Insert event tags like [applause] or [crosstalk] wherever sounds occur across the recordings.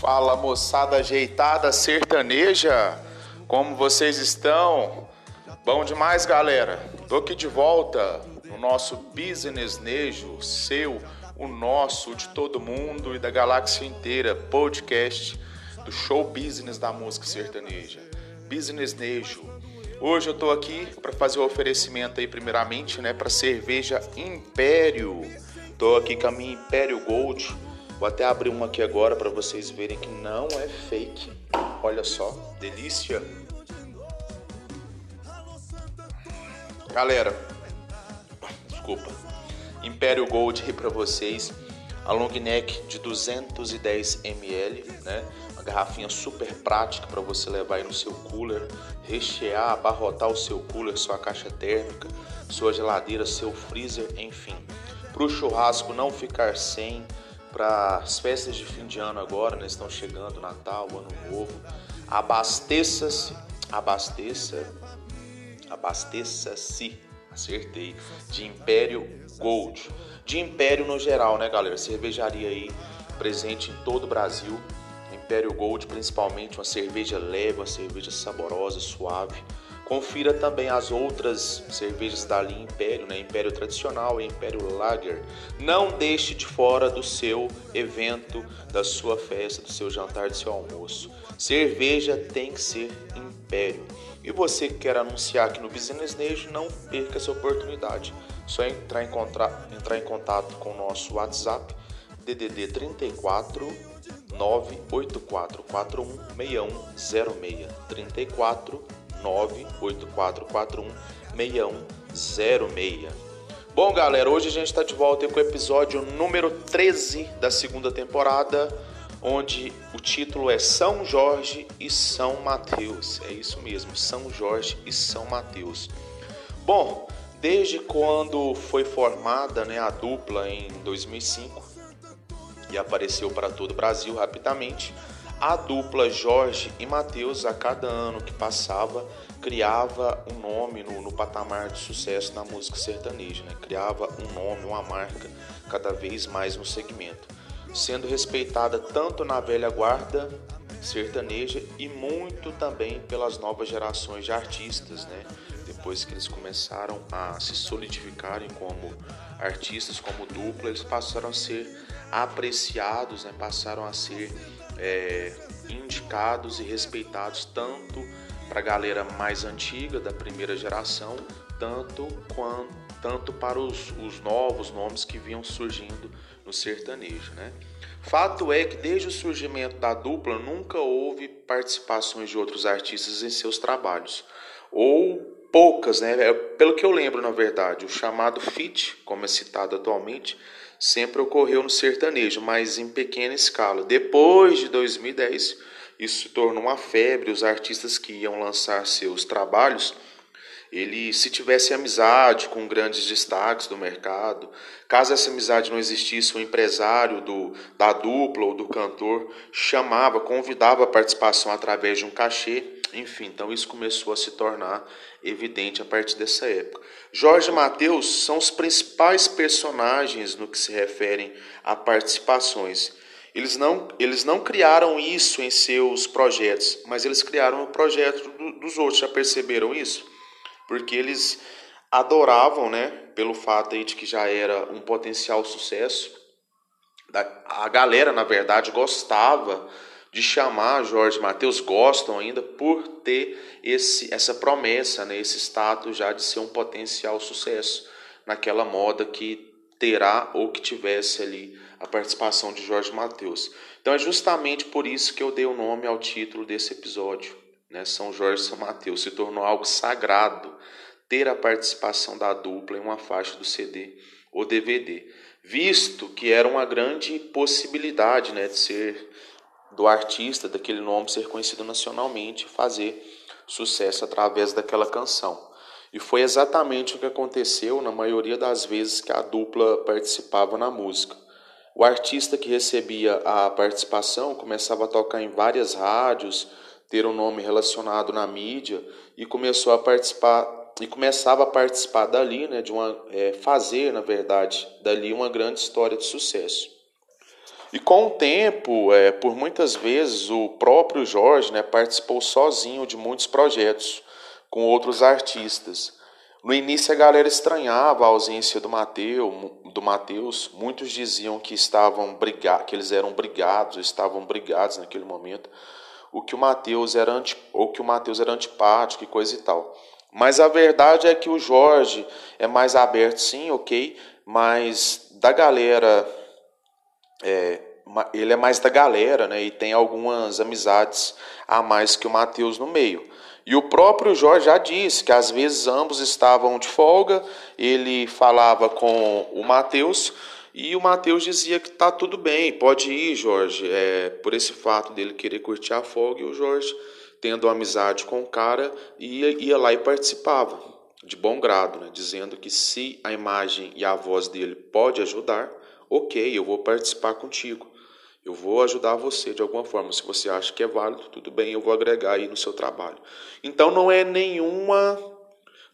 Fala moçada ajeitada sertaneja, como vocês estão? Bom demais, galera. Tô aqui de volta no nosso Business Nejo, seu, o nosso, de todo mundo e da galáxia inteira, podcast do show business da música sertaneja. Business Nejo. Hoje eu tô aqui para fazer o oferecimento aí primeiramente, né, para cerveja Império. Tô aqui com a minha Império Gold Vou até abrir uma aqui agora para vocês verem que não é fake. Olha só, delícia. Galera, desculpa. Império Gold aí para vocês. A long neck de 210 ml, né? Uma garrafinha super prática para você levar aí no seu cooler, rechear, abarrotar o seu cooler, sua caixa térmica, sua geladeira, seu freezer, enfim. Para o churrasco não ficar sem, para as festas de fim de ano agora, né? Estão chegando Natal, Ano Novo. Abasteça-se, abasteça, abasteça-se, acertei, de Império Gold. De Império no geral, né, galera? Cervejaria aí presente em todo o Brasil. Império Gold, principalmente uma cerveja leve, uma cerveja saborosa, suave Confira também as outras cervejas da linha Império, né? Império Tradicional e Império Lager. Não deixe de fora do seu evento, da sua festa, do seu jantar, do seu almoço. Cerveja tem que ser Império. E você que quer anunciar aqui no Business Nejo, não perca essa oportunidade. Só entrar em, contra... entrar em contato com o nosso WhatsApp, DDD 34 98441 6106 34 984416106. Bom, galera, hoje a gente está de volta com o episódio número 13 da segunda temporada, onde o título é São Jorge e São Mateus. É isso mesmo, São Jorge e São Mateus. Bom, desde quando foi formada né, a dupla em 2005 e apareceu para todo o Brasil rapidamente, a dupla Jorge e Matheus, a cada ano que passava, criava um nome no, no, patamar de sucesso na música sertaneja, né? criava um nome, uma marca cada vez mais no segmento, sendo respeitada tanto na velha guarda sertaneja e muito também pelas novas gerações de artistas, né? depois que eles começaram a se solidificarem como artistas, como dupla, eles passaram a ser apreciados, né? passaram a ser é, indicados e respeitados tanto para a galera mais antiga da primeira geração, tanto quanto tanto para os, os novos nomes que vinham surgindo no sertanejo, né? Fato é que desde o surgimento da dupla nunca houve participações de outros artistas em seus trabalhos, ou poucas, né? É, pelo que eu lembro, na verdade, o chamado feat, como é citado atualmente, sempre ocorreu no sertanejo, mas em pequena escala. Depois de 2010, isso se tornou uma febre. Os artistas que iam lançar seus trabalhos, ele se tivesse amizade com grandes destaques do mercado, caso essa amizade não existisse, o empresário do, da dupla ou do cantor chamava, convidava a participação através de um cachê enfim, então isso começou a se tornar evidente a partir dessa época. Jorge e Mateus são os principais personagens no que se referem a participações. Eles não, eles não criaram isso em seus projetos, mas eles criaram o projeto do, dos outros. Já perceberam isso? Porque eles adoravam, né, pelo fato aí de que já era um potencial sucesso. A galera, na verdade, gostava de chamar Jorge Mateus, gostam ainda por ter esse, essa promessa, né, esse status já de ser um potencial sucesso naquela moda que terá ou que tivesse ali a participação de Jorge Mateus. Então é justamente por isso que eu dei o nome ao título desse episódio, né? São Jorge e São Mateus se tornou algo sagrado ter a participação da dupla em uma faixa do CD ou DVD, visto que era uma grande possibilidade, né, de ser do artista, daquele nome ser conhecido nacionalmente, fazer sucesso através daquela canção. E foi exatamente o que aconteceu na maioria das vezes que a dupla participava na música. O artista que recebia a participação começava a tocar em várias rádios, ter um nome relacionado na mídia e começou a participar e começava a participar dali, né, de uma é, fazer na verdade dali uma grande história de sucesso. E com o tempo, é, por muitas vezes, o próprio Jorge né, participou sozinho de muitos projetos com outros artistas. No início a galera estranhava a ausência do Mateus, do Mateus. Muitos diziam que estavam brigados, que eles eram brigados, estavam brigados naquele momento, o que o Mateus era anti, ou que o Mateus era antipático e coisa e tal. Mas a verdade é que o Jorge é mais aberto, sim, ok, mas da galera é, ele é mais da galera, né? E tem algumas amizades a mais que o Mateus no meio. E o próprio Jorge já disse que às vezes ambos estavam de folga, ele falava com o Mateus e o Mateus dizia que tá tudo bem, pode ir, Jorge. É, por esse fato dele querer curtir a folga, e o Jorge, tendo amizade com o cara, ia, ia lá e participava, de bom grado, né? dizendo que se a imagem e a voz dele pode ajudar, ok, eu vou participar contigo. Eu vou ajudar você de alguma forma. Se você acha que é válido, tudo bem, eu vou agregar aí no seu trabalho. Então não é nenhuma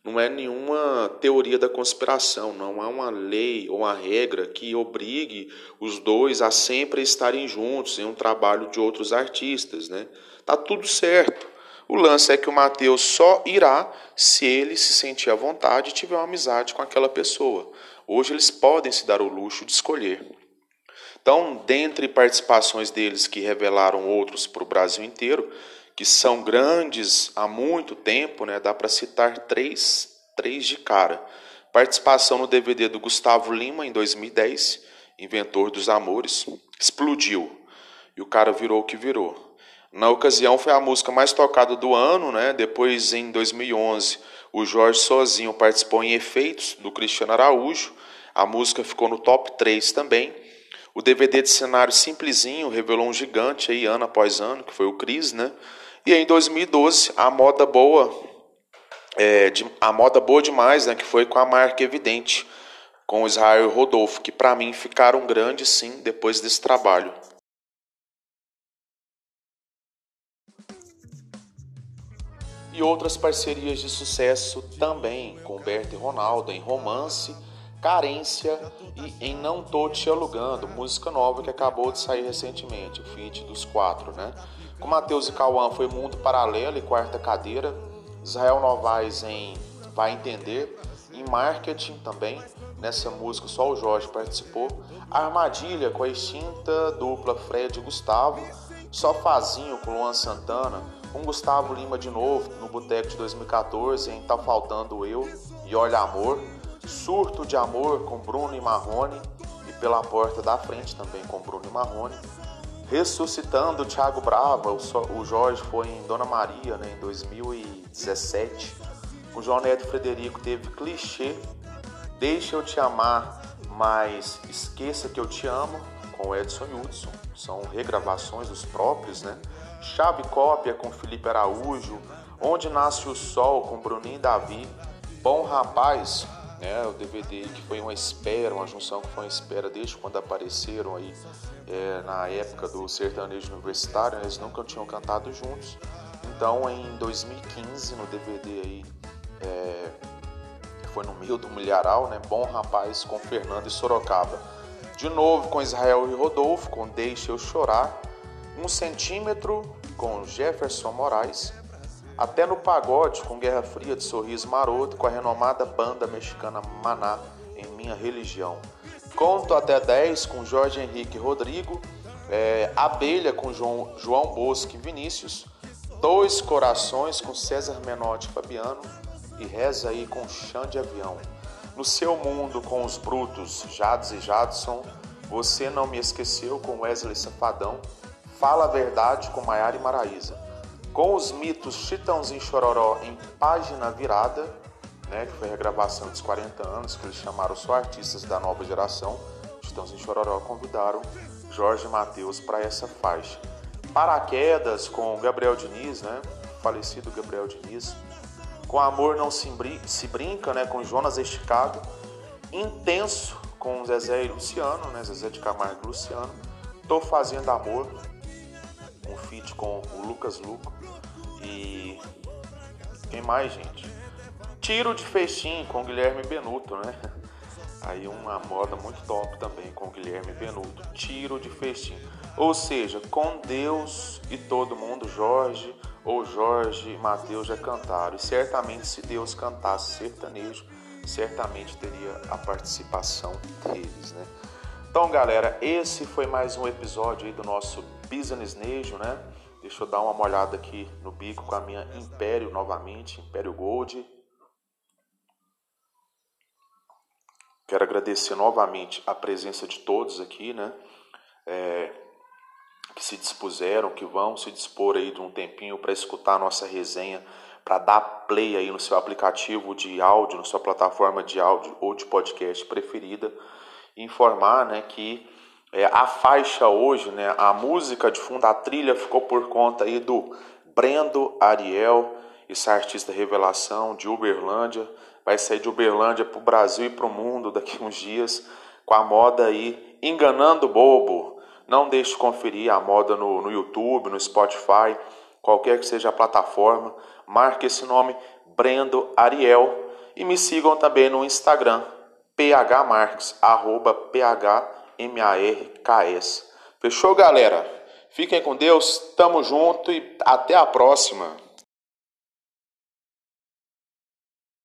não é nenhuma teoria da conspiração, não há uma lei ou uma regra que obrigue os dois a sempre estarem juntos em um trabalho de outros artistas, né? Tá tudo certo. O lance é que o Mateus só irá se ele se sentir à vontade e tiver uma amizade com aquela pessoa. Hoje eles podem se dar o luxo de escolher. Então, dentre participações deles que revelaram outros para o Brasil inteiro, que são grandes há muito tempo, né, dá para citar três, três de cara. Participação no DVD do Gustavo Lima em 2010, Inventor dos Amores, explodiu e o cara virou o que virou. Na ocasião foi a música mais tocada do ano, né? Depois em 2011 o Jorge sozinho participou em Efeitos do Cristiano Araújo. A música ficou no top 3 também. O DVD de cenário simplesinho revelou um gigante aí ano após ano, que foi o Cris, né? E em 2012, a moda boa, é, de, a moda boa demais, né? Que foi com a marca Evidente, com o Israel e Rodolfo, que para mim ficaram grandes sim depois desse trabalho. E outras parcerias de sucesso também, com Berto e Ronaldo em Romance Carência e Em Não Tô Te Alugando, música nova que acabou de sair recentemente, o feat dos quatro, né? Com Matheus e Cauã foi Mundo Paralelo e Quarta Cadeira, Israel Novaes em Vai Entender, em Marketing também, nessa música só o Jorge participou, Armadilha com a extinta dupla Fred e Gustavo, Sofazinho com Luan Santana, com Gustavo Lima de novo no Boteco de 2014 em Tá Faltando Eu. E Olha Amor, Surto de Amor com Bruno e Marrone e Pela Porta da Frente também com Bruno e Marrone. Ressuscitando Thiago Brava, o Jorge foi em Dona Maria né, em 2017. O João Neto Frederico teve Clichê, Deixa Eu Te Amar, mas Esqueça Que Eu Te Amo, com Edson Hudson. São regravações dos próprios, né? Chave Cópia com Felipe Araújo, Onde Nasce o Sol com Bruninho e Davi, Bom Rapaz né? O DVD que foi uma espera, uma junção que foi uma espera desde quando apareceram aí é, na época do sertanejo universitário, né? eles nunca tinham cantado juntos. Então, em 2015, no DVD aí, é, foi no meio do milharal, né? Bom Rapaz com Fernando e Sorocaba. De novo com Israel e Rodolfo, com Deixa Eu Chorar. Um centímetro com Jefferson Moraes até no pagode com Guerra Fria de Sorriso Maroto com a renomada banda mexicana Maná em Minha Religião. Conto até 10 com Jorge Henrique Rodrigo, é, Abelha com João, João Bosque Vinícius, Dois Corações com César Menotti Fabiano e Reza aí com Chão de Avião. No seu mundo com os brutos Jades e Jadson, Você Não Me Esqueceu com Wesley Safadão, Fala a Verdade com Maiara e Maraísa com os mitos Chitãozinho Chororó em página virada, né, que foi a regravação dos 40 anos, que eles chamaram só artistas da nova geração. Chitãozinho Chororó convidaram Jorge Mateus para essa faixa. Paraquedas com Gabriel Diniz, né, falecido Gabriel Diniz. Com Amor Não Se, se Brinca, né, com Jonas Esticado. Intenso com Zezé e Luciano, né, Zezé de Camargo e Luciano. Tô Fazendo Amor, um feat com o Lucas Luco e quem mais, gente? Tiro de Festim com Guilherme Benuto, né? [laughs] Aí uma moda muito top também com Guilherme Benuto, tiro de festim. Ou seja, com Deus e todo mundo, Jorge ou Jorge e Mateus já cantaram. E certamente se Deus cantasse sertanejo, certamente teria a participação deles, né? Então, galera, esse foi mais um episódio aí do nosso Business Nejo, né? Deixa eu dar uma olhada aqui no bico com a minha Império novamente, Império Gold. Quero agradecer novamente a presença de todos aqui, né? É, que se dispuseram, que vão se dispor aí de um tempinho para escutar a nossa resenha, para dar play aí no seu aplicativo de áudio, na sua plataforma de áudio ou de podcast preferida, informar, né, que é, a faixa hoje, né, a música de fundo, a trilha ficou por conta aí do Brendo Ariel, esse artista revelação de Uberlândia, vai sair de Uberlândia para o Brasil e para o mundo daqui uns dias com a moda aí Enganando Bobo. Não deixe de conferir a moda no, no YouTube, no Spotify, qualquer que seja a plataforma. Marque esse nome, Brendo Ariel. E me sigam também no Instagram, phmarks, arroba phmarks. Fechou, galera? Fiquem com Deus, tamo junto e até a próxima.